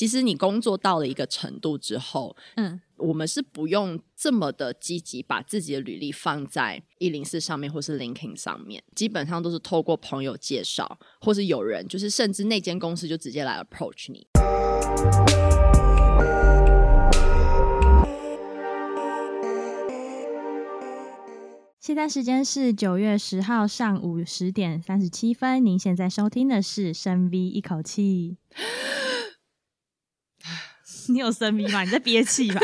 其实你工作到了一个程度之后，嗯，我们是不用这么的积极把自己的履历放在一零四上面或是 LinkedIn 上面，基本上都是透过朋友介绍，或是有人，就是甚至那间公司就直接来 approach 你。现在时间是九月十号上午十点三十七分。您现在收听的是深 V 一口气。你有深 V 吗？你在憋气吧？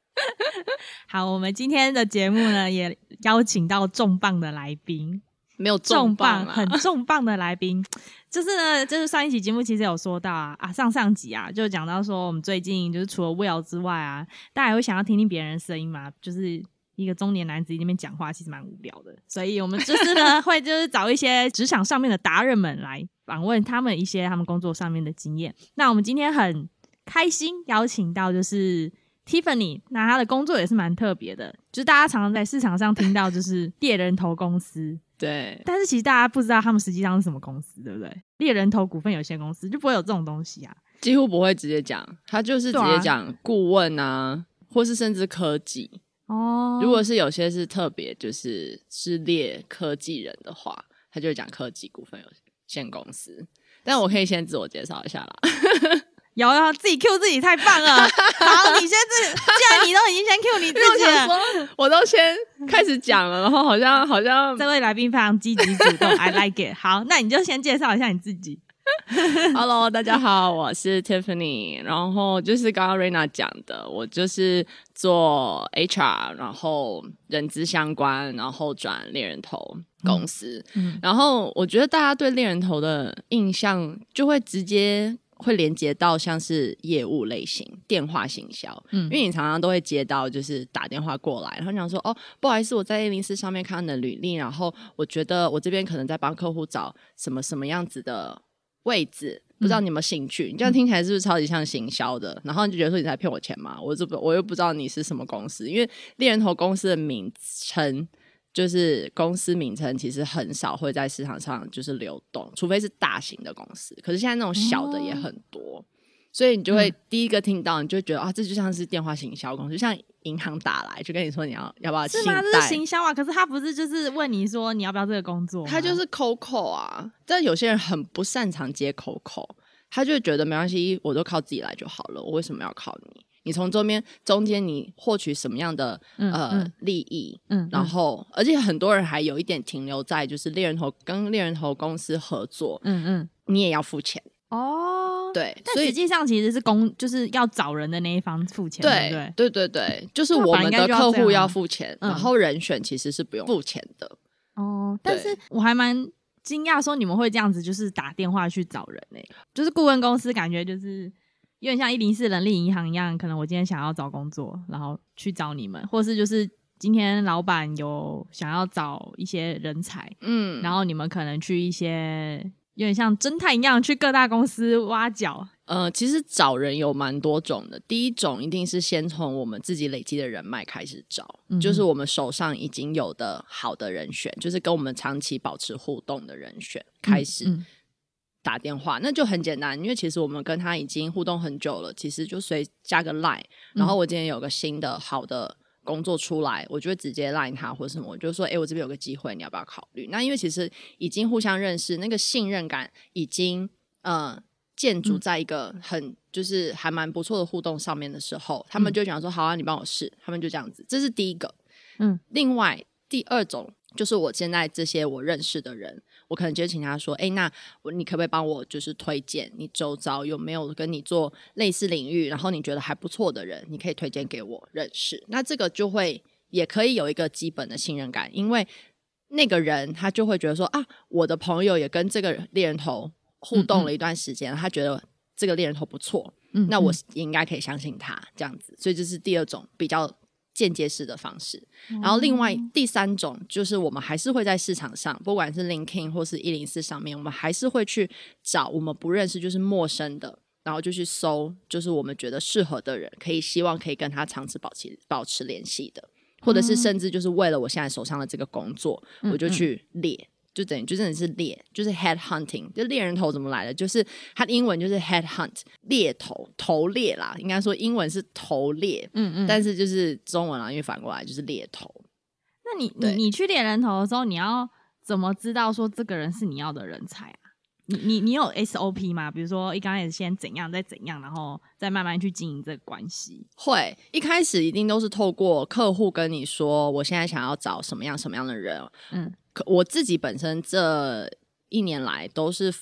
好，我们今天的节目呢，也邀请到重磅的来宾，没有重磅，很重磅的来宾，就是呢，就是上一期节目其实有说到啊啊，上上集啊，就讲到说我们最近就是除了 Will 之外啊，大家也会想要听听别人的声音嘛，就是。一个中年男子那边讲话其实蛮无聊的，所以我们就是呢 会就是找一些职场上面的达人们来访问他们一些他们工作上面的经验。那我们今天很开心邀请到就是 Tiffany，那他的工作也是蛮特别的，就是大家常常在市场上听到就是猎人头公司，对，但是其实大家不知道他们实际上是什么公司，对不对？猎人头股份有限公司就不会有这种东西啊，几乎不会直接讲，他就是直接讲顾问啊，啊或是甚至科技。哦，如果是有些是特别就是是猎科技人的话，他就会讲科技股份有限公司。但我可以先自我介绍一下啦。自己 Q 自己太棒了。好，你先自，既然你都已经先 Q 你自己了，我都先开始讲了，然后好像好像这位来宾非常积极主动，I like it。好，那你就先介绍一下你自己。Hello，大家好，我是 Tiffany。然后就是刚刚 Raina 讲的，我就是做 HR，然后人资相关，然后转猎人头公司。嗯嗯、然后我觉得大家对猎人头的印象就会直接会连接到像是业务类型、电话行销。嗯，因为你常常都会接到就是打电话过来，然后讲说哦，不好意思，我在 A 零四上面看的履历，然后我觉得我这边可能在帮客户找什么什么样子的。位置不知道你有没有兴趣？嗯、你这样听起来是不是超级像行销的？嗯、然后你就觉得说你在骗我钱吗？我这不我又不知道你是什么公司，因为猎人头公司的名称就是公司名称，其实很少会在市场上就是流动，除非是大型的公司。可是现在那种小的也很多，哦、所以你就会第一个听到，你就觉得啊，这就像是电话行销公司，就像。银行打来就跟你说你要要不要？这是行销啊，可是他不是就是问你说你要不要这个工作？他就是 COCO 啊，但有些人很不擅长接 COCO，他就觉得没关系，我都靠自己来就好了，我为什么要靠你？你从中间中间你获取什么样的、嗯、呃利益？嗯，然后而且很多人还有一点停留在就是猎人头跟猎人头公司合作，嗯嗯，你也要付钱哦。对，但实际上其实是公就是要找人的那一方付钱，对对对对对，就是我们的客户要付钱，然后人选其实是不用付钱的。哦，但是我还蛮惊讶，说你们会这样子，就是打电话去找人呢？就是顾问公司，感觉就是有点像一零四人力银行一样，可能我今天想要找工作，然后去找你们，或是就是今天老板有想要找一些人才，嗯，然后你们可能去一些。有点像侦探一样去各大公司挖角。呃，其实找人有蛮多种的。第一种一定是先从我们自己累积的人脉开始找，嗯、就是我们手上已经有的好的人选，就是跟我们长期保持互动的人选开始打电话。那就很简单，因为其实我们跟他已经互动很久了，其实就随加个 line，然后我今天有个新的好的。工作出来，我就会直接 line 他或者什么，我就说，哎、欸，我这边有个机会，你要不要考虑？那因为其实已经互相认识，那个信任感已经呃建筑在一个很就是还蛮不错的互动上面的时候，他们就讲说，好啊，你帮我试，他们就这样子，这是第一个。嗯，另外第二种。就是我现在这些我认识的人，我可能就请他说：“哎，那你可不可以帮我就是推荐你周遭有没有跟你做类似领域，然后你觉得还不错的人，你可以推荐给我认识。”那这个就会也可以有一个基本的信任感，因为那个人他就会觉得说：“啊，我的朋友也跟这个猎人头互动了一段时间，嗯嗯，他觉得这个猎人头不错，嗯嗯，那我也应该可以相信他这样子。”所以这是第二种比较。间接式的方式，然后另外第三种就是我们还是会在市场上，不管是 LinkedIn 或是一零四上面，我们还是会去找我们不认识就是陌生的，然后就去搜，就是我们觉得适合的人，可以希望可以跟他长期保持保持联系的，或者是甚至就是为了我现在手上的这个工作，我就去猎。就等于就真的是猎，就是 head hunting，就猎人头怎么来的？就是它的英文就是 head hunt，猎头头猎啦，应该说英文是头猎，嗯嗯，但是就是中文啊，因为反过来就是猎头。那你你你去猎人头的时候，你要怎么知道说这个人是你要的人才啊？你你你有 SOP 吗？比如说一刚开始先怎样，再怎样，然后再慢慢去经营这个关系。会一开始一定都是透过客户跟你说，我现在想要找什么样什么样的人。嗯，可我自己本身这一年来都是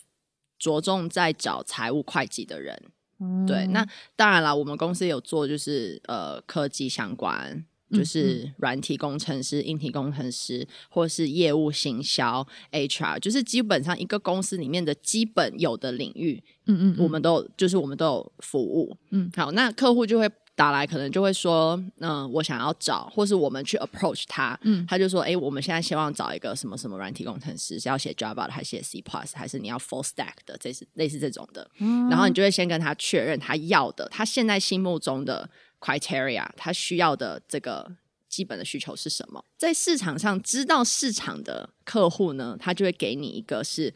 着重在找财务会计的人。嗯，对，那当然了，我们公司有做就是呃科技相关。就是软体工程师、硬体工程师，或是业务行销、HR，就是基本上一个公司里面的基本有的领域，嗯嗯，我们都有，就是我们都有服务，嗯，好，那客户就会打来，可能就会说，嗯，我想要找，或是我们去 approach 他，嗯，他就说，哎，我们现在希望找一个什么什么软体工程师，是要写 Java 的，还是写 C Plus，还是你要 Full Stack 的，这是类似这种的，嗯，然后你就会先跟他确认他要的，他现在心目中的。criteria，他需要的这个基本的需求是什么？在市场上知道市场的客户呢，他就会给你一个是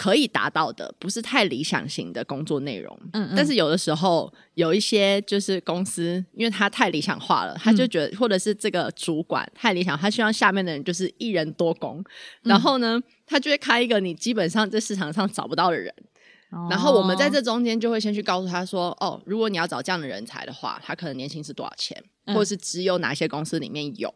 可以达到的，不是太理想型的工作内容。嗯嗯。但是有的时候有一些就是公司，因为他太理想化了，他就觉得，嗯、或者是这个主管太理想，他希望下面的人就是一人多工，然后呢，他就会开一个你基本上在市场上找不到的人。然后我们在这中间就会先去告诉他说：“哦，如果你要找这样的人才的话，他可能年薪是多少钱，嗯、或者是只有哪些公司里面有。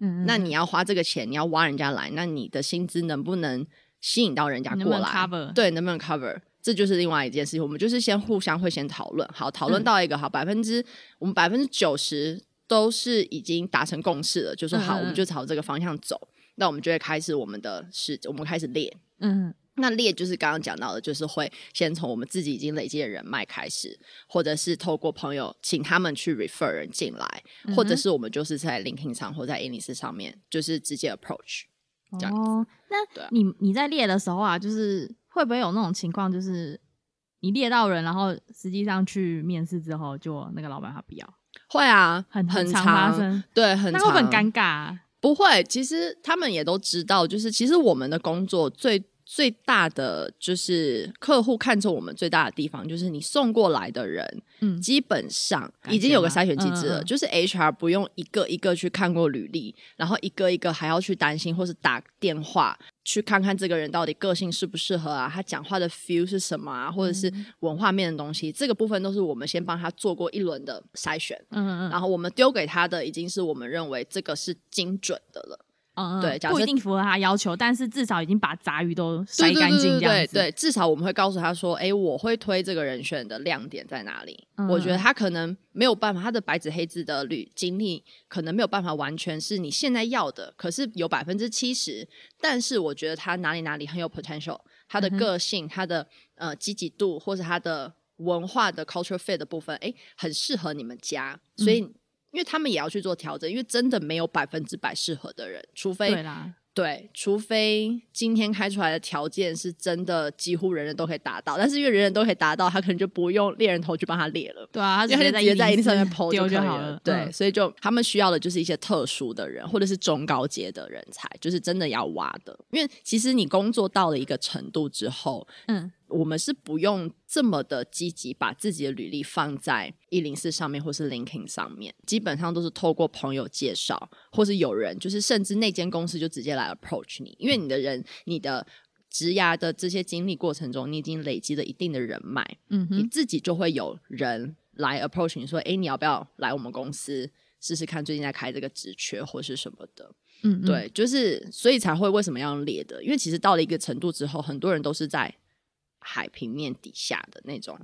嗯，那你要花这个钱，你要挖人家来，那你的薪资能不能吸引到人家过来？能能对，能不能 cover？这就是另外一件事情。我们就是先互相会先讨论，好，讨论到一个好百分之我们百分之九十都是已经达成共识了，就是好，嗯、我们就朝这个方向走。那我们就会开始我们的事，我们开始练。嗯。”那列就是刚刚讲到的，就是会先从我们自己已经累积的人脉开始，或者是透过朋友请他们去 refer 人进来，嗯、或者是我们就是在 LinkedIn 上或在 Innis 上面，就是直接 approach 这样子。哦，那你你在列的时候啊，就是会不会有那种情况，就是你列到人，然后实际上去面试之后，就那个老板他不要？会啊，很很常发生，对，很会很尴尬啊。不会，其实他们也都知道，就是其实我们的工作最。最大的就是客户看中我们最大的地方，就是你送过来的人，嗯，基本上已经有个筛选机制了，嗯嗯嗯，就是 HR 不用一个一个去看过履历，然后一个一个还要去担心，或是打电话去看看这个人到底个性适不适合啊，他讲话的 feel 是什么啊，或者是文化面的东西，嗯、这个部分都是我们先帮他做过一轮的筛选，嗯嗯，然后我们丢给他的已经是我们认为这个是精准的了。嗯，对，不一定符合他要求，但是至少已经把杂鱼都筛干净，这样子。对，至少我们会告诉他说：“哎，我会推这个人选的亮点在哪里？嗯、我觉得他可能没有办法，他的白纸黑字的履经历可能没有办法完全是你现在要的，可是有百分之七十。但是我觉得他哪里哪里很有 potential，他的个性、嗯、他的呃积极度，或是他的文化的 culture fit 的部分，哎，很适合你们家，所以。嗯”因为他们也要去做调整，因为真的没有百分之百适合的人，除非对啦，对，除非今天开出来的条件是真的几乎人人都可以达到，但是因为人人都可以达到，他可能就不用猎人头去帮他猎了，对啊，他就直接在 ins 上面 po 就好了，对，嗯、所以就他们需要的就是一些特殊的人，或者是中高阶的人才，就是真的要挖的，因为其实你工作到了一个程度之后，嗯。我们是不用这么的积极，把自己的履历放在一零四上面，或是 LinkedIn 上面，基本上都是透过朋友介绍，或是有人，就是甚至那间公司就直接来 approach 你，因为你的人，你的职涯的这些经历过程中，你已经累积了一定的人脉，嗯哼，你自己就会有人来 approach 你说，哎，你要不要来我们公司试试看？最近在开这个职缺或是什么的，嗯，对，就是所以才会为什么要列的？因为其实到了一个程度之后，很多人都是在。海平面底下的那种，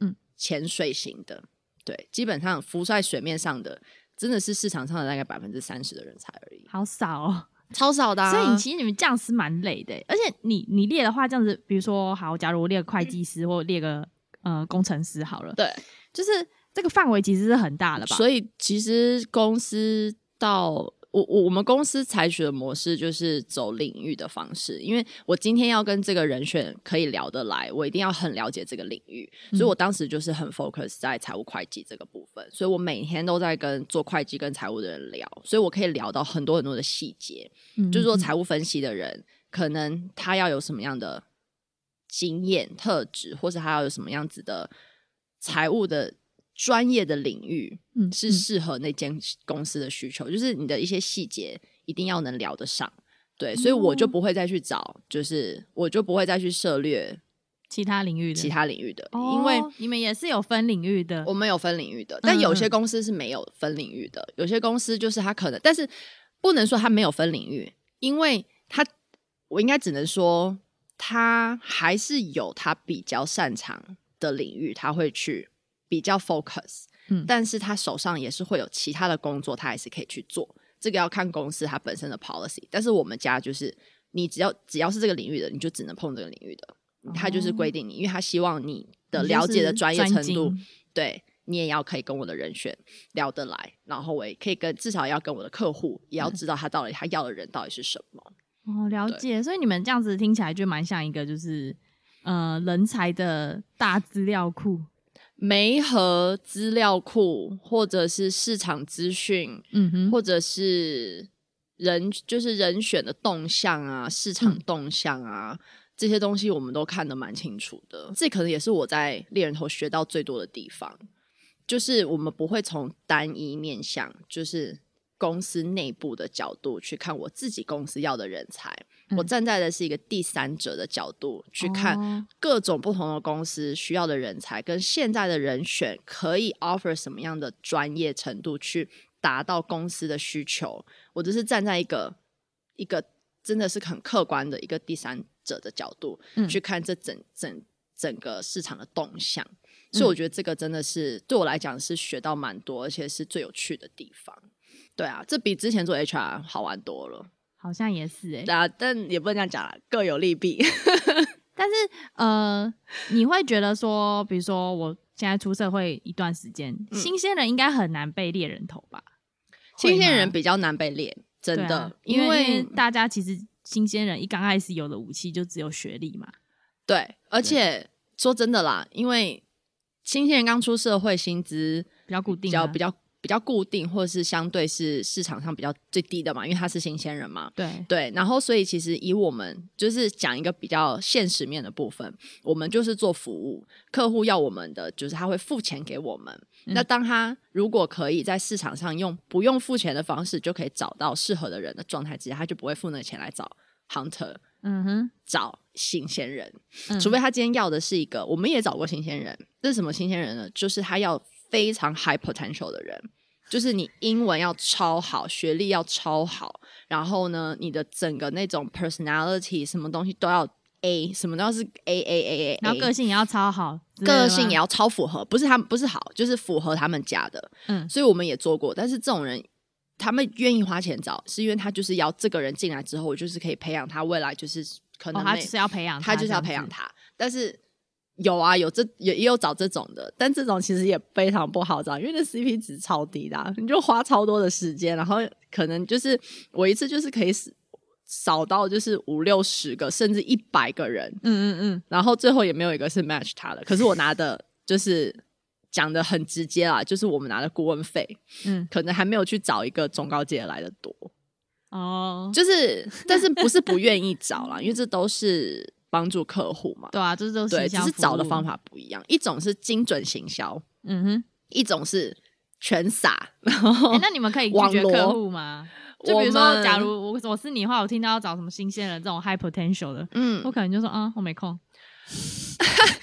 嗯，潜水型的，对，基本上浮在水面上的，真的是市场上的大概百分之三十的人才而已，好少哦，超少的啊。所以你其实你们这样是蛮累的，而且你你列的话，这样子，比如说，好，假如我列个会计师，或列个呃工程师好了，对，就是这个范围其实是很大的吧？所以其实公司到。我我我们公司采取的模式就是走领域的方式，因为我今天要跟这个人选可以聊得来，我一定要很了解这个领域，所以我当时就是很 focus 在财务会计这个部分，所以我每天都在跟做会计跟财务的人聊，所以我可以聊到很多很多的细节，嗯。嗯，就是说财务分析的人。可能他要有什么样的经验特质，或是他要有什么样子的财务的专业的领域，嗯，是适合那间公司的需求。嗯、就是你的一些细节一定要能聊得上，对，所以我就不会再去找，就是我就不会再去涉猎其他领域的其他领域的，因为你们也是有分领域的，我们有分领域的，但有些公司是没有分领域的，有些公司就是他可能，但是不能说他没有分领域，因为他。我应该只能说，他还是有他比较擅长的领域，他会去比较 focus，嗯，但是他手上也是会有其他的工作，他还是可以去做。这个要看公司它本身的 policy，但是我们家就是，你只要只要是这个领域的，你就只能碰这个领域的，他就是规定你，因为他希望你的了解的专业程度，对你也要可以跟我的人选聊得来，然后我也可以跟至少要跟我的客户也要知道他到底他要的人到底是什么。哦，了解。所以你们这样子听起来就蛮像一个，就是呃，人才的大资料库、媒和资料库，或者是市场资讯，嗯哼，或者是人，就是人选的动向啊，市场动向啊，嗯、这些东西我们都看得蛮清楚的。这可能也是我在猎人头学到最多的地方，就是我们不会从单一面向，就是。公司内部的角度去看我自己公司要的人才，嗯、我站在的是一个第三者的角度去看各种不同的公司需要的人才，跟现在的人选可以 offer 什么样的专业程度去达到公司的需求。我只是站在一个一个真的是很客观的一个第三者的角度去看这整整整个市场的动向，所以我觉得这个真的是对我来讲是学到蛮多，而且是最有趣的地方。对啊，这比之前做 HR 好玩多了，好像也是哎、欸。啊，但也不能这样讲啦，各有利弊。但是呃，你会觉得说，比如说我现在出社会一段时间，嗯、新鲜人应该很难被猎人头吧？新鲜人比较难被猎，真的，啊、因为大家其实新鲜人一刚开始有的武器就只有学历嘛。对，而且对说真的啦，因为新鲜人刚出社会，薪资比较固定，比较比较。比较固定，或者是相对是市场上比较最低的嘛，因为他是新鲜人嘛。对对，然后所以其实以我们就是讲一个比较现实面的部分，我们就是做服务，客户要我们的就是他会付钱给我们。嗯、那当他如果可以在市场上用不用付钱的方式就可以找到适合的人的状态之下，他就不会付那个钱来找 hunter，嗯哼，找新鲜人，嗯、除非他今天要的是一个，我们也找过新鲜人，这是什么新鲜人呢？就是他要。非常 high potential 的人，就是你英文要超好，学历要超好，然后呢，你的整个那种 personality 什么东西都要 A，什么都要是 A A A A，然后个性也要超好，个性也要超符合，不是他们不是好，就是符合他们家的。嗯，所以我们也做过，但是这种人他们愿意花钱找，是因为他就是要这个人进来之后，我就是可以培养他未来，就是可能、哦、他就是要培养他，他就是要培养他，但是。有啊，有这也也有找这种的，但这种其实也非常不好找，因为那 CP 值超低的，啊，你就花超多的时间，然后可能就是我一次就是可以扫到就是五六十个甚至一百个人，嗯嗯嗯，然后最后也没有一个是 match 他的，可是我拿的就是讲的很直接啦，就是我们拿的顾问费，嗯，可能还没有去找一个中高阶来的多，哦，就是但是不是不愿意找啦，因为这都是。帮助客户嘛，对啊，这都是对，只是找的方法不一样。一种是精准行销，嗯哼，一种是全撒。然后、欸，那你们可以拒绝客户吗？就比如说，假如我我是你的话，我听到要找什么新鲜人这种 high potential 的，嗯，我可能就说啊，我没空。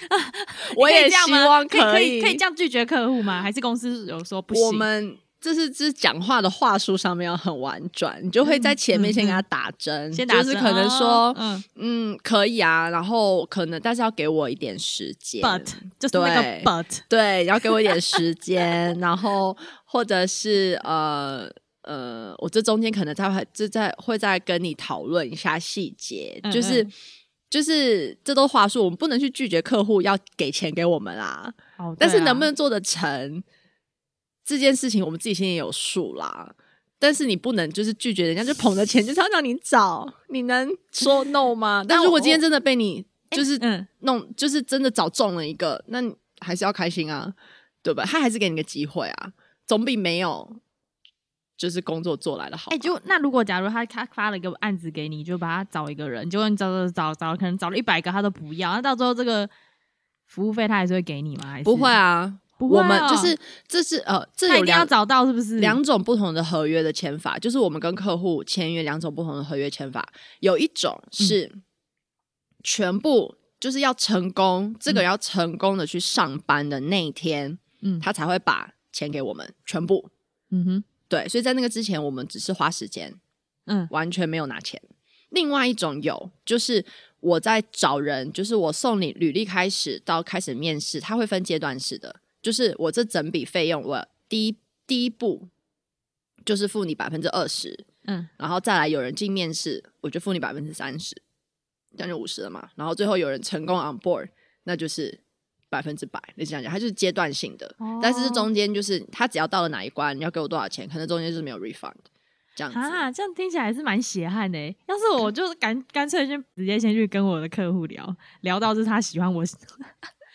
我也希望可以，可以这样拒绝客户吗？还是公司有说不行？我们。这是这讲话的话术上面要很婉转，你就会在前面先给他打针，嗯。嗯、先打针，就是可能说，哦、嗯。嗯，可以啊，然后可能但是要给我一点时间，but 就是那个 but，对，要给我一点时间，然后或者是呃呃，我这中间可能再会就在会再跟你讨论一下细节，就是就是这都话术，我们不能去拒绝客户要给钱给我们啦，哦啊、但是能不能做得成？这件事情我们自己心里有数啦，但是你不能就是拒绝人家，就捧着钱就是要让你找，你能说 no 吗？但如果今天真的被你就是弄，欸、就是真的找中了一个，那你还是要开心啊，对吧？他还是给你个机会啊，总比没有就是工作做来的好。哎、欸，就那如果假如他他发了一个案子给你，就把他找一个人，就问你找找找找，可能找了一百个他都不要，那到时候这个服务费他还是会给你吗？还是不会啊，不会、哦。我们就是这是呃，这有两要找到是不是两种不同的合约的签法？就是我们跟客户签约两种不同的合约签法，有一种是全部。就是要成功，这个要成功的去上班的那一天，嗯，他才会把钱给我们全部，嗯哼，对，所以在那个之前，我们只是花时间，嗯，完全没有拿钱。另外一种有，就是我在找人，就是我送你履历开始到开始面试，他会分阶段式的，就是我这整笔费用，我第一第一步就是付你百分之二十，嗯，然后再来有人进面试，我就付你百分之三十。将近五十了嘛，然后最后有人成功 on board，那就是百分之百。你这样讲，它就是阶段性的，哦、但是中间就是他只要到了哪一关，你要给我多少钱，可能中间就是没有 refund 这样子。啊，这样听起来还是蛮血汗的。要是我就干干脆先直接先去跟我的客户聊聊到是他喜欢我。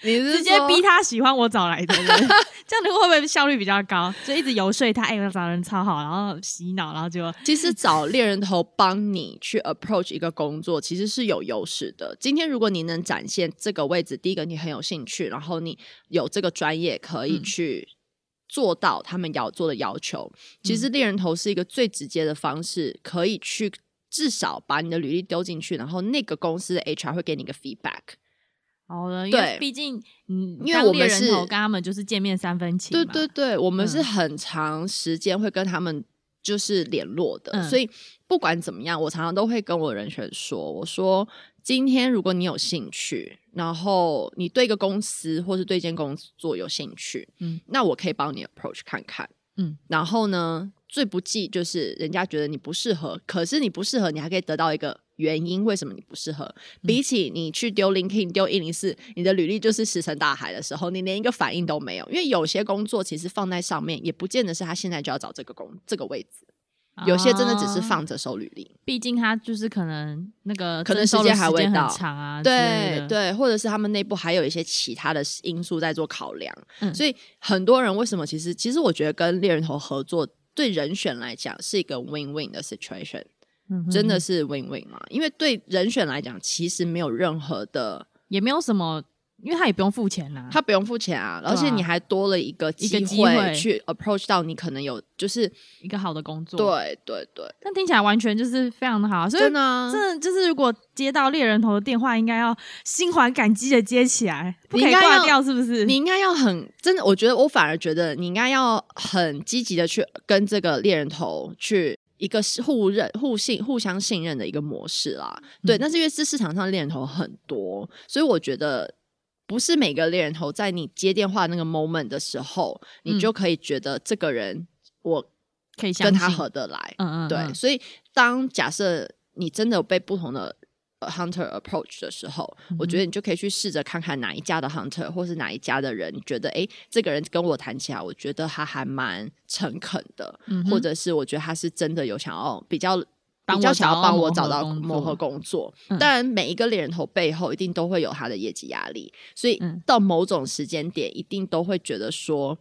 你是直接逼他喜欢我找来的人，这样你会不会效率比较高？就一直游说他，哎、欸，我找人超好，然后洗脑，然后就其实找猎人头帮你去 approach 一个工作，其实是有优势的。今天如果你能展现这个位置，第一个你很有兴趣，然后你有这个专业可以去做到他们要做的要求，嗯、其实猎人头是一个最直接的方式，可以去至少把你的履历丢进去，然后那个公司的 HR 会给你一个 feedback。好的，因为毕竟，嗯，因为我们是跟他们就是见面三分情，对对对，我们是很长时间会跟他们就是联络的，嗯、所以不管怎么样，我常常都会跟我人选说，我说今天如果你有兴趣，然后你对一个公司或是对一间工作有兴趣，嗯，那我可以帮你 approach 看看，嗯，然后呢，最不济就是人家觉得你不适合，可是你不适合，你还可以得到一个。原因为什么你不适合？比起你去丢 LinkedIn 丢一零四，你的履历就是石沉大海的时候，你连一个反应都没有。因为有些工作其实放在上面，也不见得是他现在就要找这个工这个位置。有些真的只是放着收履历，毕竟他就是可能那个可能时间还未到长啊，对对，或者是他们内部还有一些其他的因素在做考量。嗯，所以很多人为什么其实其实我觉得跟猎人头合作对人选来讲是一个 win-win 的 situation。真的是 win win 吗？因为对人选来讲，其实没有任何的，也没有什么，因为他也不用付钱呐，他不用付钱啊，而且你还多了一个机会去 approach 到你可能有就是一个好的工作，对对对。但听起来完全就是非常的好，所以真的真的就是如果接到猎人头的电话，应该要心怀感激的接起来，不可以挂掉，是不是？你应该要很真的，我觉得我反而觉得你应该要很积极的去跟这个猎人头去。一个是互认、互信、互相信任的一个模式啦，嗯、对。但是因为这市场上猎人头很多，所以我觉得不是每个猎人头在你接电话那个 moment 的时候，嗯、你就可以觉得这个人我可以跟他合得来。嗯嗯，嗯，对。所以当假设你真的有被不同的 hunter approach 的时候，嗯、我觉得你就可以去试着看看哪一家的 hunter 或是哪一家的人，你觉得哎，这个人跟我谈起来，我觉得他还蛮诚恳的，嗯、或者是我觉得他是真的有想要比较比较想要帮我找到某个工作。当然，每一个猎人头背后一定都会有他的业绩压力，所以到某种时间点，一定都会觉得说，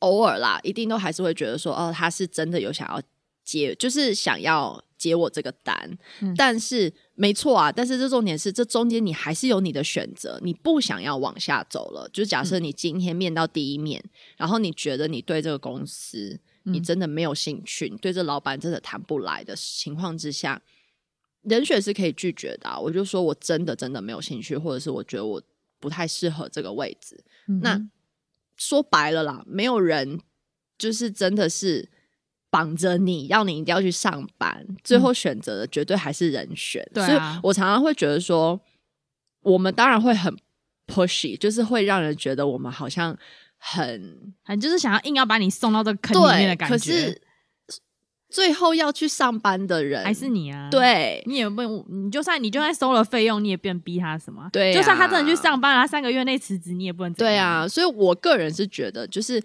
偶尔啦，一定都还是会觉得说，哦，他是真的有想要接，就是想要。接我这个单，嗯、但是没错啊，但是这重点是，这中间你还是有你的选择，你不想要往下走了。就假设你今天面到第一面，嗯、然后你觉得你对这个公司你真的没有兴趣，嗯、你对这老板真的谈不来的情况之下，人选是可以拒绝的、啊。我就说我真的真的没有兴趣，或者是我觉得我不太适合这个位置。嗯、那说白了啦，没有人就是真的是。绑着你要你一定要去上班，最后选择的绝对还是人选。嗯、所以我常常会觉得说，我们当然会很 pushy，就是会让人觉得我们好像很很就是想要硬要把你送到这个坑里面的感觉。可是最后要去上班的人还是你啊？对，你也不用，你就算你就算收了费用，你也不能逼他什么。对、啊，就算他真的去上班，他三个月内辞职，你也不能。对啊，所以我个人是觉得就是。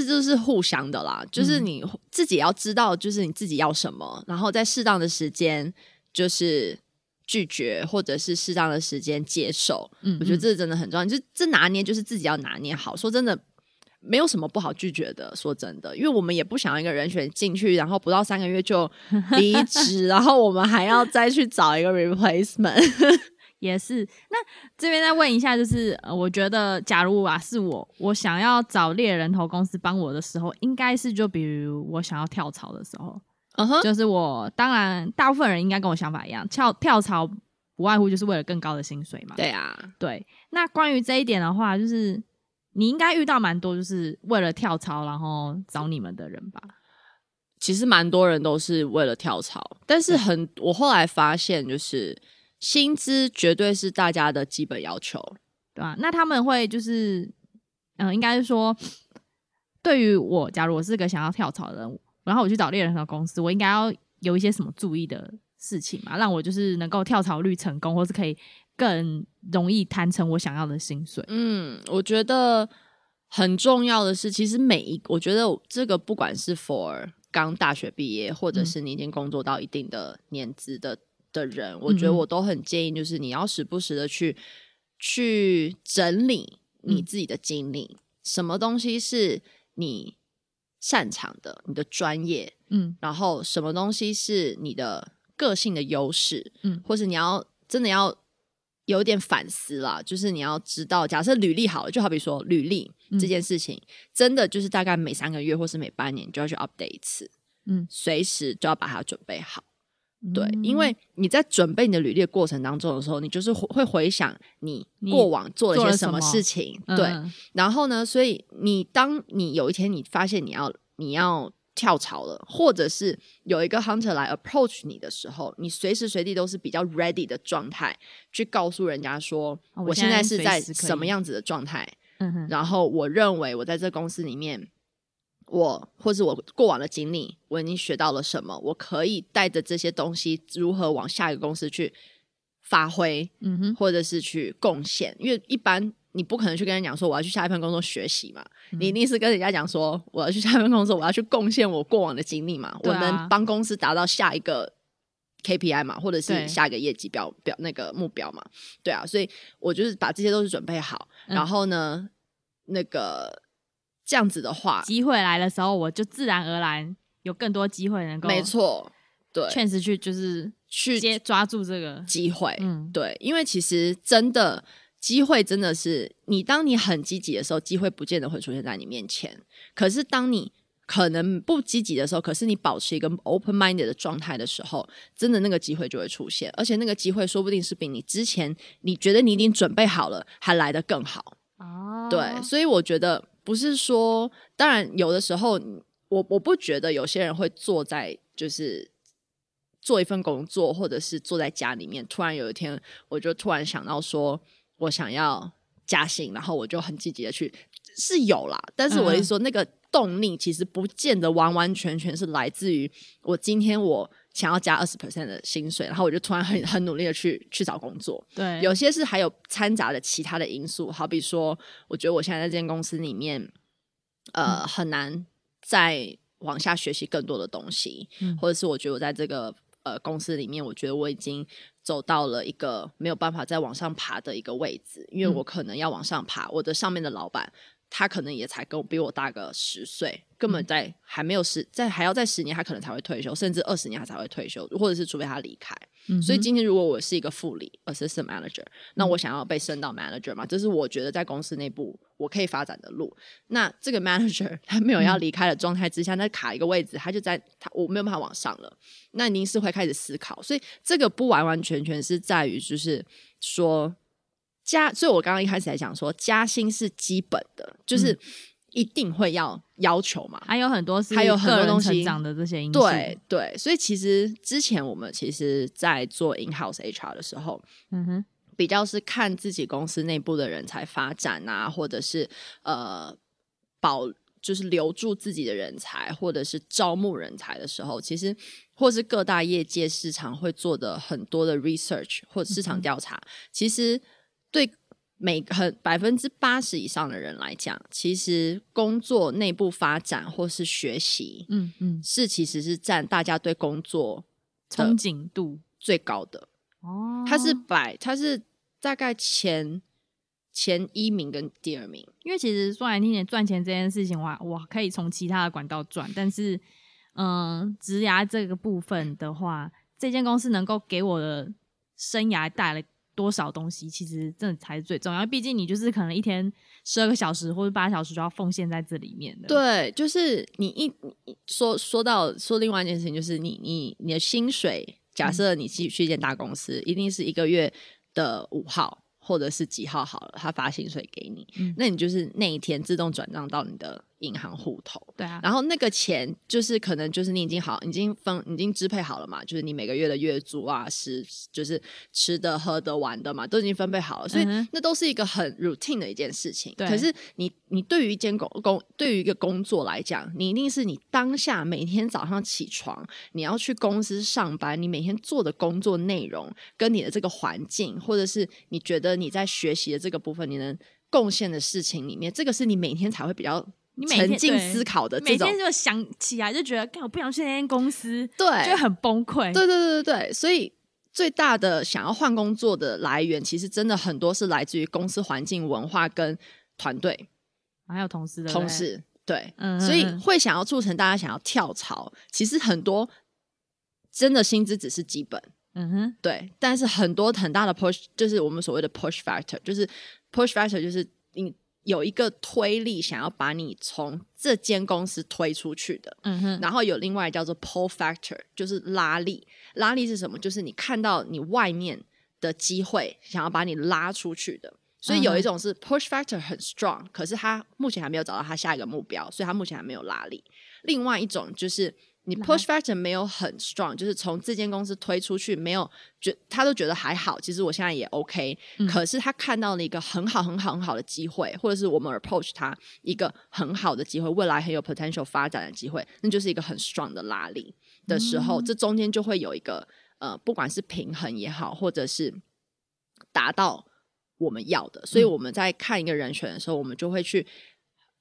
这就是互相的啦，就是你自己要知道，就是你自己要什么，嗯、然后在适当的时间就是拒绝，或者是适当的时间接受。嗯，我觉得这真的很重要，就这拿捏就是自己要拿捏好。说真的，没有什么不好拒绝的。说真的，因为我们也不想要一个人选进去，然后不到三个月就离职，然后我们还要再去找一个 replacement。也是。那这边再问一下，就是呃，我觉得假如啊是我，我想要找猎人头公司帮我的时候，应该是就比如我想要跳槽的时候，嗯哼，就是我当然大部分人应该跟我想法一样，跳跳槽。不外乎就是为了更高的薪水嘛。对啊，对。那关于这一点的话，就是你应该遇到蛮多，就是为了跳槽然后找你们的人吧？其实蛮多人都是为了跳槽，但是很，我后来发现，就是薪资绝对是大家的基本要求，对吧？那他们会就是，嗯、呃，应该是说，对于我，假如我是个想要跳槽的人，然后我去找猎人的公司，我应该要有一些什么注意的？事情嘛，让我就是能够跳槽率成功，或是可以更容易谈成我想要的薪水。嗯，我觉得很重要的是，其实每一，我觉得这个不管是 for 刚大学毕业，或者是你已经工作到一定的年资的的人，嗯，我觉得我都很建议，就是你要时不时的去去整理你自己的经历，嗯，什么东西是你擅长的，你的专业，嗯，然后什么东西是你的。个性的优势，嗯，或是你要真的要有点反思啦，就是你要知道，假设履历好了，就好比说履历这件事情，嗯，真的就是大概每三个月或是每半年就要去 update 一次，嗯，随时就要把它准备好，嗯，对，因为你在准备你的履历的过程当中的时候，你就是会回想你过往做了些什么事情，对，嗯，然后呢，所以你当你有一天你发现你要你要。跳槽了，或者是有一个 hunter 来 approach 你的时候，你随时随地都是比较 ready 的状态，去告诉人家说，我现在是在什么样子的状态。嗯然后我认为我在这公司里面，我或是我过往的经历，我已经学到了什么，我可以带着这些东西如何往下一个公司去发挥，嗯哼，或者是去贡献，因为一般。你不可能去跟人讲说我要去下一份工作学习嘛、嗯，你一定是跟人家讲说我要去下一份工作，我要去贡献我过往的经历嘛、啊，我能帮公司达到下一个 KPI 嘛，或者是下一个业绩表表那个目标嘛，对啊，所以我就是把这些都是准备好，嗯、然后呢，那个这样子的话，机会来的时候，我就自然而然有更多机会能够，没错，对，确实去就是去接抓住这个机会，嗯，对，因为其实真的。机会真的是你，当你很积极的时候，机会不见得会出现在你面前。可是当你可能不积极的时候，可是你保持一个 open minded 的状态的时候，真的那个机会就会出现，而且那个机会说不定是比你之前你觉得你已经准备好了还来得更好。哦，对，所以我觉得不是说，当然有的时候我我不觉得有些人会坐在就是做一份工作，或者是坐在家里面，突然有一天我就突然想到说。我想要加薪，然后我就很积极的去，是有啦。但是我一说、嗯、那个动力，其实不见得完完全全是来自于我今天我想要加二十 percent 的薪水，然后我就突然很很努力的去去找工作。对，有些是还有掺杂的其他的因素，好比说，我觉得我现在在这间公司里面，呃，嗯、很难再往下学习更多的东西，嗯、或者是我觉得我在这个呃公司里面，我觉得我已经。走到了一个没有办法再往上爬的一个位置，因为我可能要往上爬，我的上面的老板他可能也才跟我比我大个十岁，根本在还没有十，在还要在十年，他可能才会退休，甚至二十年他才会退休，或者是除非他离开。嗯、所以今天如果我是一个副理，assistant manager，那我想要被升到 manager 嘛，这是我觉得在公司内部我可以发展的路。那这个 manager 他没有要离开的状态之下，那、嗯、卡一个位置，他就在他我没有办法往上了。那您是会开始思考，所以这个不完完全全是在于就是说加，所以我刚刚一开始在讲说加薪是基本的，就是。嗯一定会要要求嘛？还有很多是还有很多东西成长的这些因素。对对，所以其实之前我们其实，在做 in house HR 的时候，嗯哼，比较是看自己公司内部的人才发展啊，或者是呃保就是留住自己的人才，或者是招募人才的时候，其实或是各大业界市场会做的很多的 research 或者市场调查，嗯、其实对。每很百分之八十以上的人来讲，其实工作内部发展或是学习，嗯嗯，是其实是占大家对工作憧憬度最高的哦。它是百，它是大概前前一名跟第二名。因为其实说来听点，赚钱这件事情，我我可以从其他的管道赚，但是，嗯，职涯这个部分的话，这间公司能够给我的生涯带来多少东西，其实这才是最重要。毕竟你就是可能一天十二个小时或者八小时就要奉献在这里面的。对，就是你一说说到说另外一件事情，就是你你你的薪水，假设你去去一间大公司，嗯、一定是一个月的五号或者是几号好了，他发薪水给你，嗯、那你就是那一天自动转账到你的。银行户头，对啊，然后那个钱就是可能就是你已经好，已经分，已经支配好了嘛，就是你每个月的月租啊，是就是吃的、喝的、玩的嘛，都已经分配好了，所以那都是一个很 routine 的一件事情。对，可是你你对于一间工工，对于一个工作来讲，你一定是你当下每天早上起床，你要去公司上班，你每天做的工作内容跟你的这个环境，或者是你觉得你在学习的这个部分，你能贡献的事情里面，这个是你每天才会比较。你每天沉浸思考的这种，每天就想起来就觉得，干我不想去那间公司，对，就很崩溃。对对对对对，所以最大的想要换工作的来源，其实真的很多是来自于公司环境、文化跟团队，还有同事的同事。对，嗯，所以会想要促成大家想要跳槽，其实很多真的薪资只是基本，嗯哼，对。但是很多很大的 push 就是我们所谓的 push factor，就是 push factor 就是你。有一个推力想要把你从这间公司推出去的，嗯哼，然后有另外叫做 pull factor，就是拉力。拉力是什么？就是你看到你外面的机会，想要把你拉出去的。所以有一种是 push factor 很 strong，可是他目前还没有找到他下一个目标，所以他目前还没有拉力。另外一种就是。你 push factor 没有很 strong，就是从这间公司推出去，没有觉他都觉得还好。其实我现在也 OK，嗯，可是他看到了一个很好、很好、很好的机会，或者是我们 approach 他一个很好的机会，未来很有 potential 发展的机会，那就是一个很 strong 的拉力的时候，嗯，这中间就会有一个呃，不管是平衡也好，或者是达到我们要的。所以我们在看一个人选的时候，我们就会去。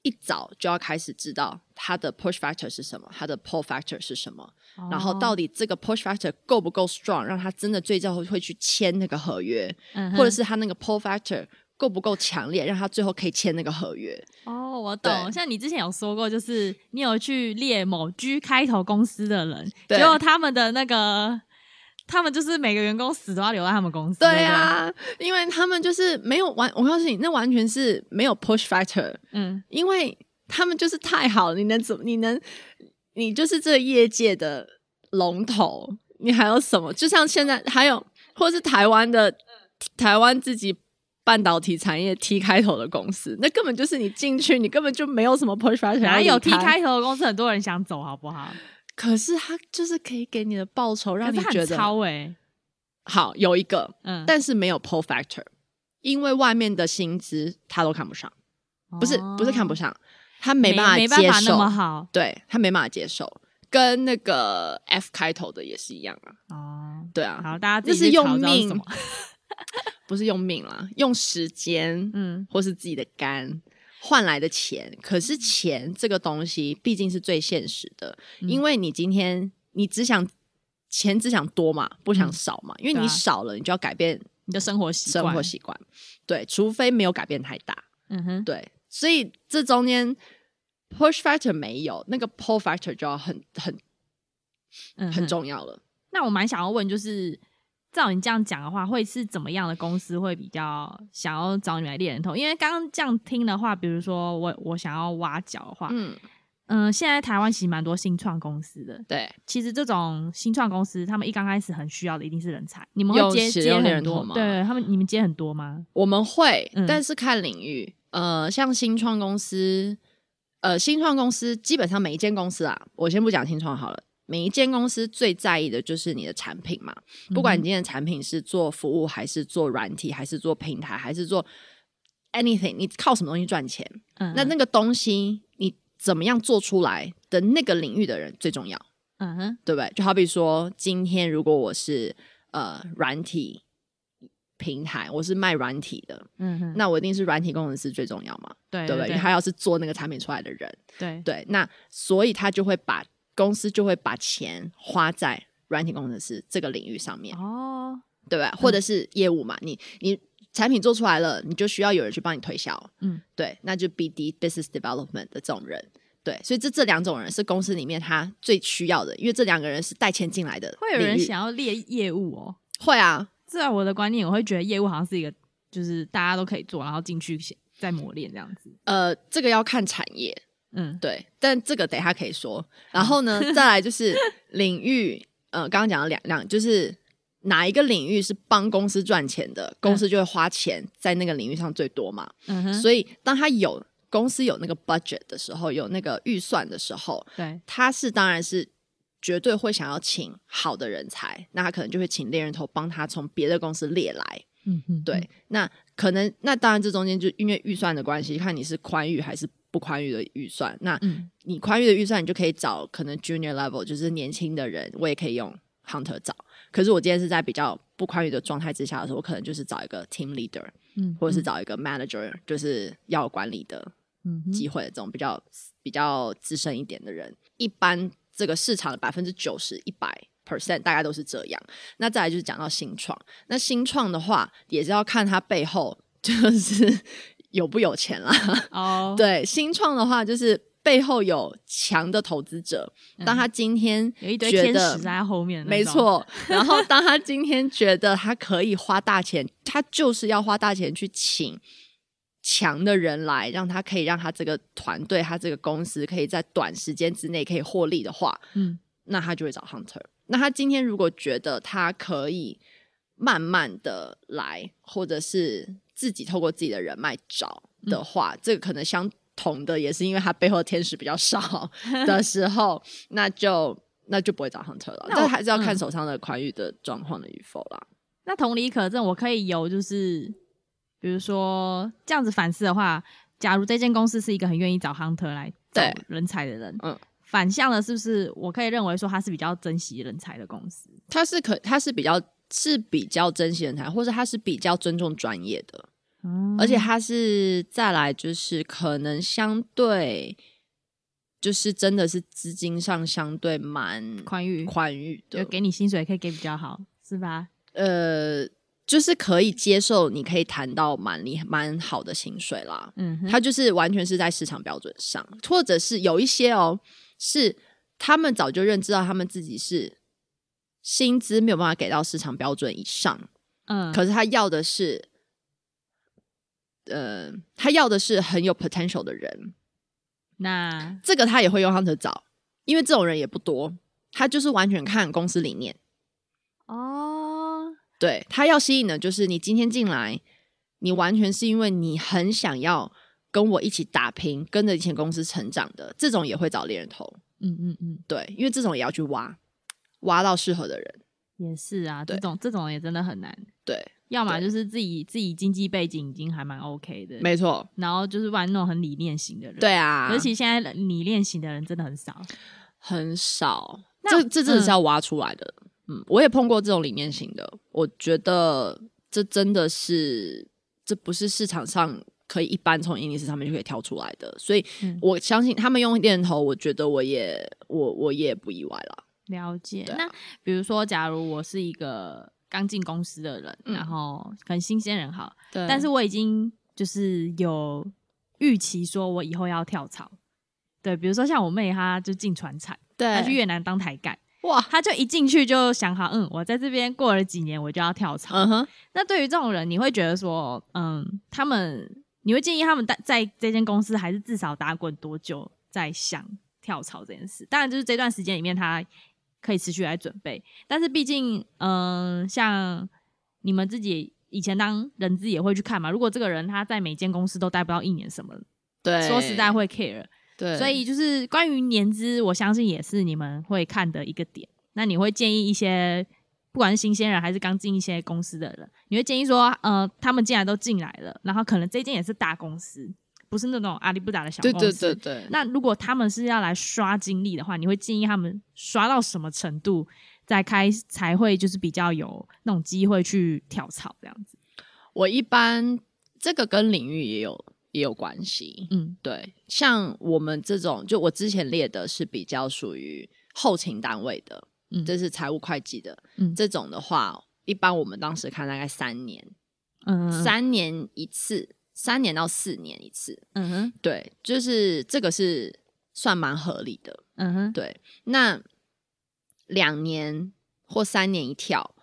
一早就要开始知道他的 push factor 是什么，他的 pull factor 是什么，哦、然后到底这个 push factor 够不够 strong，让他真的最后会去签那个合约，嗯、或者是他那个 pull factor 够不够强烈，让他最后可以签那个合约。哦，我懂。像你之前有说过，就是你有去列某 G 开头公司的人，结果他们的那个。他们就是每个员工死都要留在他们公司。对啊，因为他们就是没有完，我告诉你，那完全是没有 push factor。嗯，因为他们就是太好了，你能怎么？你能，你就是这个业界的龙头，你还有什么？就像现在还有，或是台湾的台湾自己半导体产业 T 开头的公司，那根本就是你进去，你根本就没有什么 push factor。还有 T 开头的公司，很多人想走，好不好？可是他就是可以给你的报酬，让你觉得超诶好有一个，嗯，但是没有 pull factor，因为外面的薪资他都看不上，哦、不是不是看不上，他没办法接受，没办法那么好，对他没办法接受，跟那个 F 开头的也是一样啊，哦，对啊，好，大家这是用命，不是用命啦，用时间，嗯，或是自己的肝。换来的钱，可是钱这个东西毕竟是最现实的，嗯、因为你今天你只想钱只想多嘛，不想少嘛，嗯、因为你少了，你就要改变你的生活习惯，生活习惯，对，除非没有改变太大，嗯哼，对，所以这中间 push factor 没有，那个 pull factor 就要很很、嗯、很重要了。那我蛮想要问，就是。照你这样讲的话，会是怎么样的公司会比较想要找你来猎人头？因为刚刚这样听的话，比如说我我想要挖角的话，嗯嗯、呃，现在台湾其实蛮多新创公司的。对，其实这种新创公司，他们一刚开始很需要的一定是人才。你们会接接很多吗？对他们，你们接很多吗？我们会，但是看领域。嗯、呃，像新创公司，呃，新创公司基本上每一间公司啊，我先不讲新创好了。每一间公司最在意的就是你的产品嘛，不管你今天的产品是做服务，还是做软体，还是做平台，还是做 anything，你靠什么东西赚钱？嗯，那那个东西你怎么样做出来的那个领域的人最重要，嗯哼，对不对？就好比说，今天如果我是呃软体平台，我是卖软体的，嗯哼，那我一定是软体工程师最重要嘛，对，对不对？因为他要是做那个产品出来的人，对对，那所以他就会把。公司就会把钱花在软体工程师这个领域上面哦，对吧？或者是业务嘛，你你产品做出来了，你就需要有人去帮你推销。嗯，对，那就 BD business development 的这种人。对，所以这这两种人是公司里面他最需要的，因为这两个人是带钱进来的。会有人想要列业务哦？会啊，在我的观念，我会觉得业务好像是一个，就是大家都可以做，然后进去再磨练这样子。呃，这个要看产业，嗯，对，但这个等一下可以说。然后呢，再来就是领域，呃，刚刚讲了两两，就是哪一个领域是帮公司赚钱的，公司就会花钱在那个领域上最多嘛。嗯哼，所以当他有。公司有那个 budget 的时候，有那个预算的时候，对，他是当然是绝对会想要请好的人才，那他可能就会请猎人头帮他从别的公司猎来，嗯嗯，对，那可能那当然这中间就因为预算的关系，看你是宽裕还是不宽裕的预算，那你宽裕的预算，你就可以找可能 junior level 就是年轻的人，我也可以用 hunter 找，可是我今天是在比较不宽裕的状态之下的时候，我可能就是找一个 team leader，嗯，或者是找一个 manager，就是要管理的。机会的这种比较比较资深一点的人，一般这个市场的百分之九十一百 percent 大概都是这样。那再来就是讲到新创，那新创的话也是要看它背后就是有不有钱啦。哦，oh. 对，新创的话就是背后有强的投资者。当他今天有一堆天使在后面，没错。然后当他今天觉得他可以花大钱，他就是要花大钱去请。强的人来，让他可以让他这个团队，他这个公司可以在短时间之内可以获利的话，嗯，那他就会找 hunter。那他今天如果觉得他可以慢慢的来，或者是自己透过自己的人脉找的话，嗯、这个可能相同的也是因为他背后的天使比较少 的时候，那就那就不会找 hunter 了。但还是要看手上的宽裕的状况的与否啦。那同理可证，我可以有就是。比如说这样子反思的话，假如这间公司是一个很愿意找 hunter 来找人才的人，嗯，反向的是不是我可以认为说他是比较珍惜人才的公司？他是可他是比较是比较珍惜人才，或者他是比较尊重专业的，嗯，而且他是再来就是可能相对就是真的是资金上相对蛮宽裕宽裕的，就给你薪水可以给比较好，是吧？呃。就是可以接受，你可以谈到蛮厉蛮好的薪水啦。嗯哼，他就是完全是在市场标准上，或者是有一些哦，是他们早就认知到他们自己是薪资没有办法给到市场标准以上。嗯，可是他要的是，呃，他要的是很有 potential 的人。那这个他也会用 hunter 找，因为这种人也不多。他就是完全看公司理念。对，他要吸引的，就是你今天进来，你完全是因为你很想要跟我一起打拼，跟着以前公司成长的，这种也会找猎人头。嗯嗯嗯，对，因为这种也要去挖，挖到适合的人。也是啊，对这种这种也真的很难。对，要么就是自己自己经济背景已经还蛮 OK 的，没错。然后就是玩那种很理念型的人。对啊，尤其现在理念型的人真的很少，很少。那这这真的是要挖出来的。嗯嗯，我也碰过这种理念型的，我觉得这真的是，这不是市场上可以一般从应力市上面就可以挑出来的，所以我相信他们用猎人头，我觉得我也我我也不意外了。了解。啊、那比如说，假如我是一个刚进公司的人，嗯、然后可能新鲜人好，对，但是我已经就是有预期说我以后要跳槽，对，比如说像我妹，她就进船产，对，她去越南当台干。哇，她就一进去就想好，嗯，我在这边过了几年，我就要跳槽。嗯哼，那对于这种人，你会觉得说，嗯，他们，你会建议他们在在这间公司，还是至少打滚多久再想跳槽这件事？当然，就是这段时间里面，他可以持续来准备。但是，毕竟，嗯，像你们自己以前当人资也会去看嘛。如果这个人他在每间公司都待不到一年，什么，对，说实在会 care。对，所以就是关于年资，我相信也是你们会看的一个点。那你会建议一些，不管是新鲜人还是刚进一些公司的人，你会建议说，呃，他们既然都进来了，然后可能这间也是大公司，不是那种阿里不达的小公司。对对对对。那如果他们是要来刷经历的话，你会建议他们刷到什么程度再开才会就是比较有那种机会去跳槽这样子？我一般这个跟领域也有。也有关系，嗯，对，像我们这种，就我之前列的是比较属于后勤单位的，嗯，这是财务会计的，嗯，这种的话，一般我们当时看大概三年，嗯，三年一次，三年到四年一次，嗯哼，对，就是这个是算蛮合理的，嗯哼，对，那两年或三年一跳，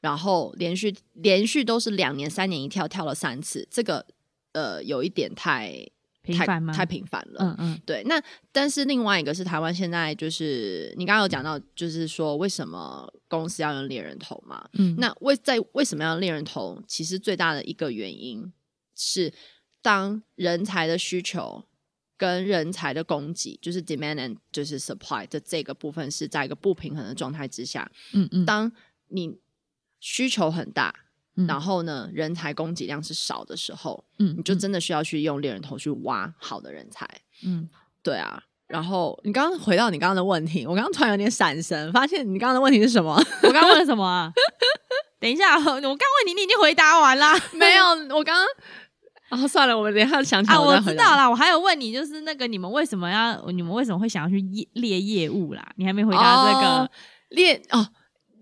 然后连续连续都是两年三年一跳，跳了三次，这个呃有一点太。频繁吗？太频繁了。嗯嗯，对。那但是另外一个是台湾现在就是你刚刚有讲到，就是说为什么公司要用猎人头嘛？嗯，那为在为什么要猎人头？其实最大的一个原因是，当人才的需求跟人才的供给，就是 demand and 就是 supply 的这个部分是在一个不平衡的状态之下。嗯嗯，当你需求很大。嗯、然后呢，人才供给量是少的时候，嗯，你就真的需要去用猎人头去挖好的人才，嗯，对啊。然后你刚刚回到你刚刚的问题，我刚刚突然有点闪神，发现你刚刚的问题是什么？我刚刚问什么啊？等一下，我刚问你，你已经回答完啦。没有，我刚刚……哦，算了，我们等一下想起来啊，我知道啦。我还有问你，就是那个你们为什么要？你们为什么会想要去业猎业务啦？你还没回答这个、哦、猎哦。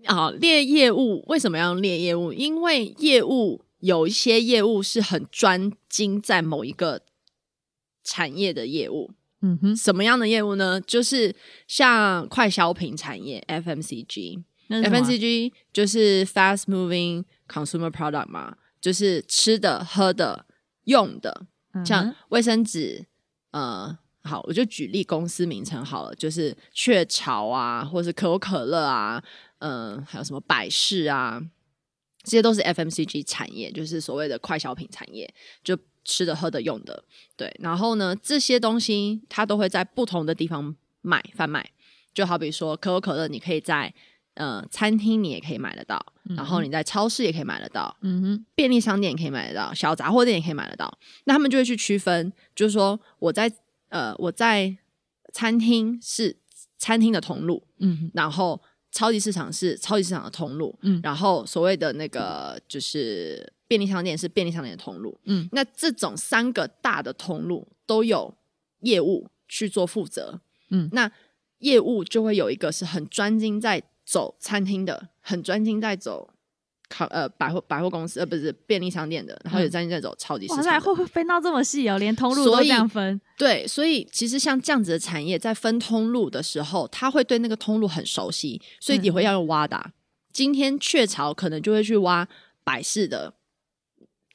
啊，猎业务为什么要用猎业务？因为业务有一些业务是很专精在某一个产业的业务。嗯哼，什么样的业务呢？就是像快消品产业 （FMCG），FMCG 就是 fast moving consumer product 嘛，就是吃的、喝的、用的，嗯、像卫生纸。呃，好，我就举例公司名称好了，就是雀巢啊，或是可口可乐啊。嗯，还有什么百事啊，这些都是 FMCG 产业，就是所谓的快消品产业，就吃的、喝的、用的。对，然后呢，这些东西它都会在不同的地方卖贩卖。就好比说可口可乐，你可以在呃餐厅你也可以买得到，嗯、然后你在超市也可以买得到，嗯哼，便利商店也可以买得到，小杂货店也可以买得到。那他们就会去区分，就是说我在呃我在餐厅是餐厅的通路，嗯哼，然后。超级市场是超级市场的通路，嗯，然后所谓的那个就是便利商店是便利商店的通路，嗯，那这种三个大的通路都有业务去做负责，嗯，那业务就会有一个是很专精在走餐厅的，很专心在走。呃，百货百货公司呃，不是便利商店的，然后有在那种超级市场，哇塞，会不会分到这么细哦？连通路都这样分？对，所以其实像这样子的产业，在分通路的时候，他会对那个通路很熟悉，所以也会要用挖的、啊。嗯、今天雀巢可能就会去挖百事的，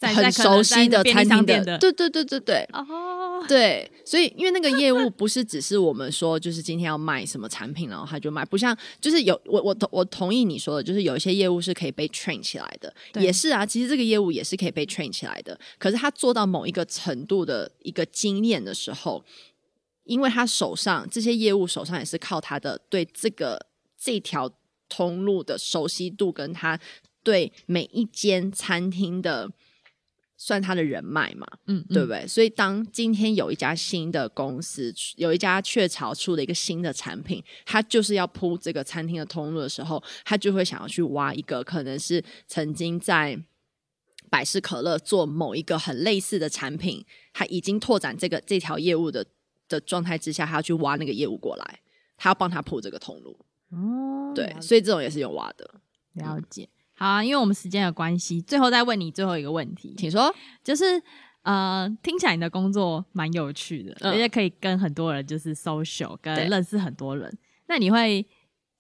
很熟悉的餐厅的，对对对对对。哦对，所以因为那个业务不是只是我们说，就是今天要卖什么产品，然后他就卖，不像就是有我我同我同意你说的，就是有一些业务是可以被 train 起来的，也是啊，其实这个业务也是可以被 train 起来的。可是他做到某一个程度的一个经验的时候，因为他手上这些业务手上也是靠他的对这个这条通路的熟悉度，跟他对每一间餐厅的。算他的人脉嘛，嗯，嗯，对不对？所以当今天有一家新的公司，有一家雀巢出了一个新的产品，他就是要铺这个餐厅的通路的时候，他就会想要去挖一个可能是曾经在百事可乐做某一个很类似的产品，他已经拓展这个这条业务的的状态之下，他要去挖那个业务过来，他要帮他铺这个通路。哦，对，所以这种也是有挖的，了解。好啊，因为我们时间的关系，最后再问你最后一个问题，请说。就是呃，听起来你的工作蛮有趣的，嗯、而且可以跟很多人就是 social，跟认识很多人。那你会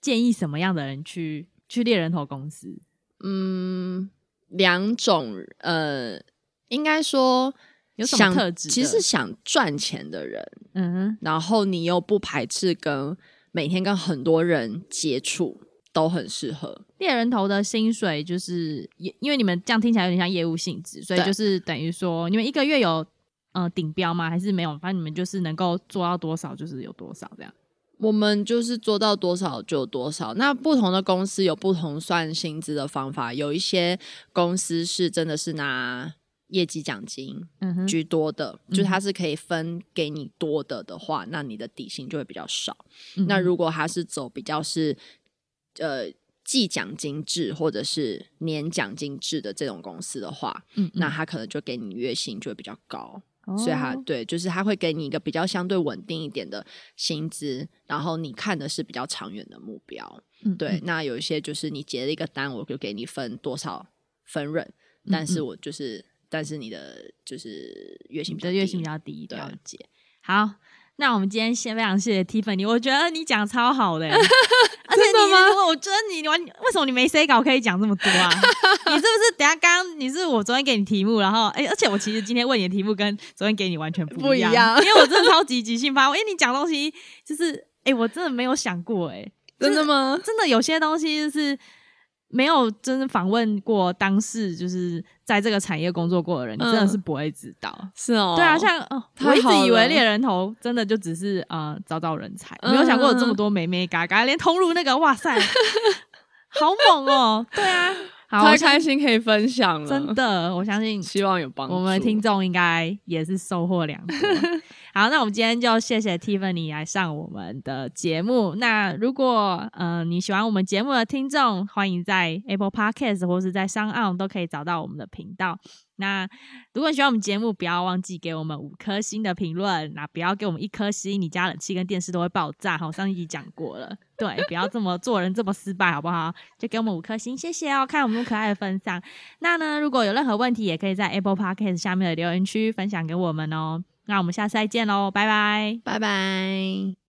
建议什么样的人去去猎人头公司？嗯，两种呃，应该说有什么特质？其实想赚钱的人，嗯哼，然后你又不排斥跟每天跟很多人接触。都很适合猎人头的薪水，就是也因为你们这样听起来有点像业务性质，所以就是等于说你们一个月有呃顶标吗？还是没有？反正你们就是能够做到多少就是有多少这样。我们就是做到多少就有多少。那不同的公司有不同算薪资的方法，有一些公司是真的是拿业绩奖金居多的，嗯，就是它是可以分给你多的的话，那你的底薪就会比较少。嗯，那如果它是走比较是呃，季奖金制或者是年奖金制的这种公司的话，嗯，嗯，那他可能就给你月薪就会比较高，哦、所以他对，就是他会给你一个比较相对稳定一点的薪资，然后你看的是比较长远的目标，嗯，对。那有一些就是你结了一个单，我就给你分多少分润，但是我就是，但是你的就是月薪比较月薪比较低，对了解。好，那我们今天先非常谢谢 Tiffany，我觉得你讲超好的，而且你，我觉得你完，为什么你没 say 稿可以讲这么多啊？你是不是等下刚刚你是我昨天给你题目，然后哎、欸，而且我其实今天问你的题目跟昨天给你完全不一样，一样，因为我真的超级即兴发，因为你讲东西就是哎、欸，我真的没有想过哎、欸，真的吗？真的有些东西就是。没有真的访问过当事，就是在这个产业工作过的人，嗯、你真的是不会知道。是哦，对啊，像哦，我一直以为猎人头真的就只是呃找找人才，没有想过有这么多美美嘎嘎，连通路那个，哇塞，好猛哦！对啊，好太开心可以分享了，真的，我相信，希望有帮助，我们的听众应该也是收获良多。好，那我们今天就谢谢 Tiffany 来上我们的节目。那如果呃你喜欢我们节目的听众，欢迎在 Apple Podcast 或是在商澳都可以找到我们的频道。那如果你喜欢我们节目，不要忘记给我们五颗星的评论。那不要给我们一颗星，你家冷气跟电视都会爆炸。好，上一集讲过了，对，不要这么做人这么失败，好不好？就给我们五颗星，谢谢哦。看我们可爱的分享。那呢，如果有任何问题，也可以在 Apple Podcast 下面的留言区分享给我们哦。那我们下次再见喽，拜拜，拜拜。